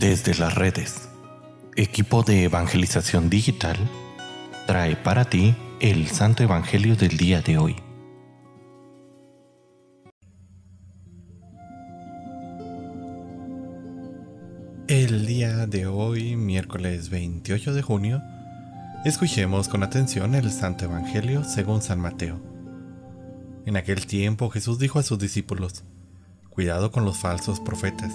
Desde las redes, equipo de evangelización digital trae para ti el Santo Evangelio del día de hoy. El día de hoy, miércoles 28 de junio, escuchemos con atención el Santo Evangelio según San Mateo. En aquel tiempo Jesús dijo a sus discípulos, Cuidado con los falsos profetas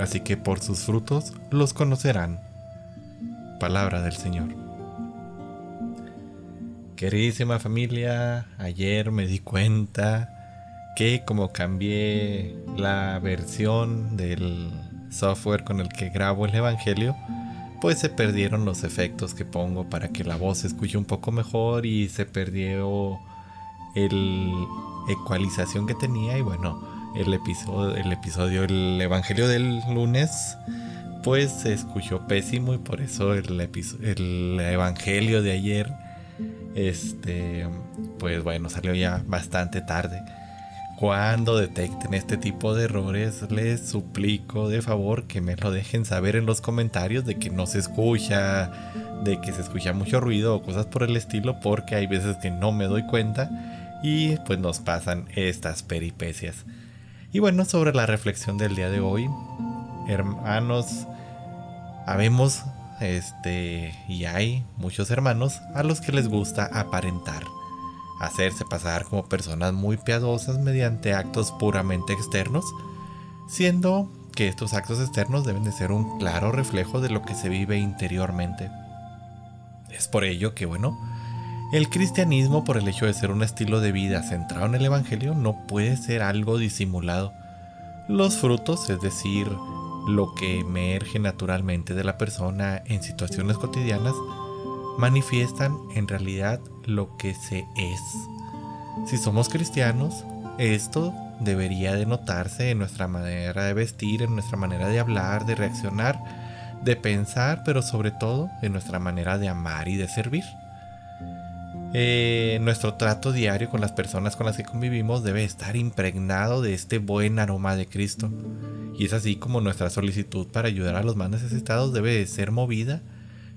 así que por sus frutos los conocerán. Palabra del Señor. Queridísima familia, ayer me di cuenta que como cambié la versión del software con el que grabo el Evangelio, pues se perdieron los efectos que pongo para que la voz se escuche un poco mejor y se perdió el ecualización que tenía y bueno, el episodio, el episodio, el evangelio del lunes, pues se escuchó pésimo y por eso el, el evangelio de ayer, este, pues bueno, salió ya bastante tarde. Cuando detecten este tipo de errores, les suplico de favor que me lo dejen saber en los comentarios de que no se escucha, de que se escucha mucho ruido o cosas por el estilo, porque hay veces que no me doy cuenta y pues nos pasan estas peripecias. Y bueno, sobre la reflexión del día de hoy, hermanos, habemos este y hay muchos hermanos a los que les gusta aparentar, hacerse pasar como personas muy piadosas mediante actos puramente externos, siendo que estos actos externos deben de ser un claro reflejo de lo que se vive interiormente. Es por ello que, bueno, el cristianismo, por el hecho de ser un estilo de vida centrado en el Evangelio, no puede ser algo disimulado. Los frutos, es decir, lo que emerge naturalmente de la persona en situaciones cotidianas, manifiestan en realidad lo que se es. Si somos cristianos, esto debería de notarse en nuestra manera de vestir, en nuestra manera de hablar, de reaccionar, de pensar, pero sobre todo en nuestra manera de amar y de servir. Eh, nuestro trato diario con las personas con las que convivimos debe estar impregnado de este buen aroma de Cristo. Y es así como nuestra solicitud para ayudar a los más necesitados debe ser movida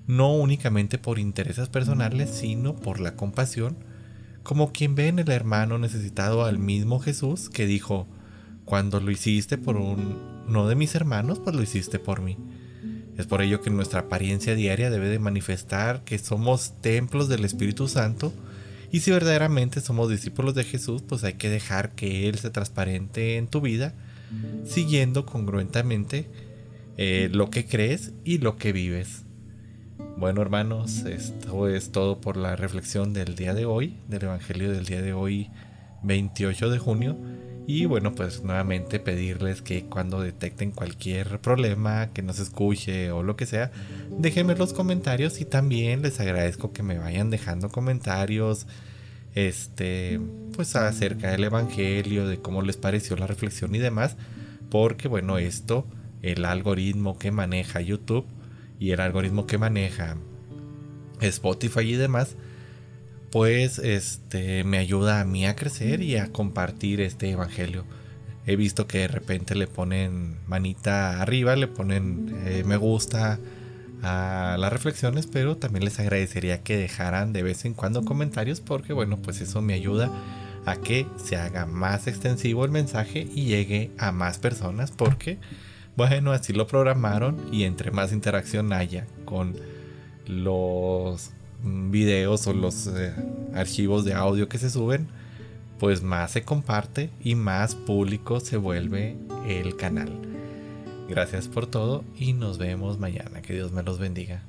no únicamente por intereses personales, sino por la compasión, como quien ve en el hermano necesitado al mismo Jesús que dijo, cuando lo hiciste por uno de mis hermanos, pues lo hiciste por mí. Es por ello que nuestra apariencia diaria debe de manifestar que somos templos del Espíritu Santo y si verdaderamente somos discípulos de Jesús, pues hay que dejar que Él se transparente en tu vida, siguiendo congruentemente eh, lo que crees y lo que vives. Bueno hermanos, esto es todo por la reflexión del día de hoy, del Evangelio del día de hoy, 28 de junio. Y bueno, pues nuevamente pedirles que cuando detecten cualquier problema, que no se escuche o lo que sea, déjenme los comentarios y también les agradezco que me vayan dejando comentarios este pues acerca del evangelio, de cómo les pareció la reflexión y demás, porque bueno, esto el algoritmo que maneja YouTube y el algoritmo que maneja Spotify y demás pues este me ayuda a mí a crecer y a compartir este evangelio. He visto que de repente le ponen manita arriba, le ponen eh, me gusta a las reflexiones, pero también les agradecería que dejaran de vez en cuando comentarios porque bueno, pues eso me ayuda a que se haga más extensivo el mensaje y llegue a más personas porque bueno, así lo programaron y entre más interacción haya con los videos o los eh, archivos de audio que se suben, pues más se comparte y más público se vuelve el canal. Gracias por todo y nos vemos mañana. Que Dios me los bendiga.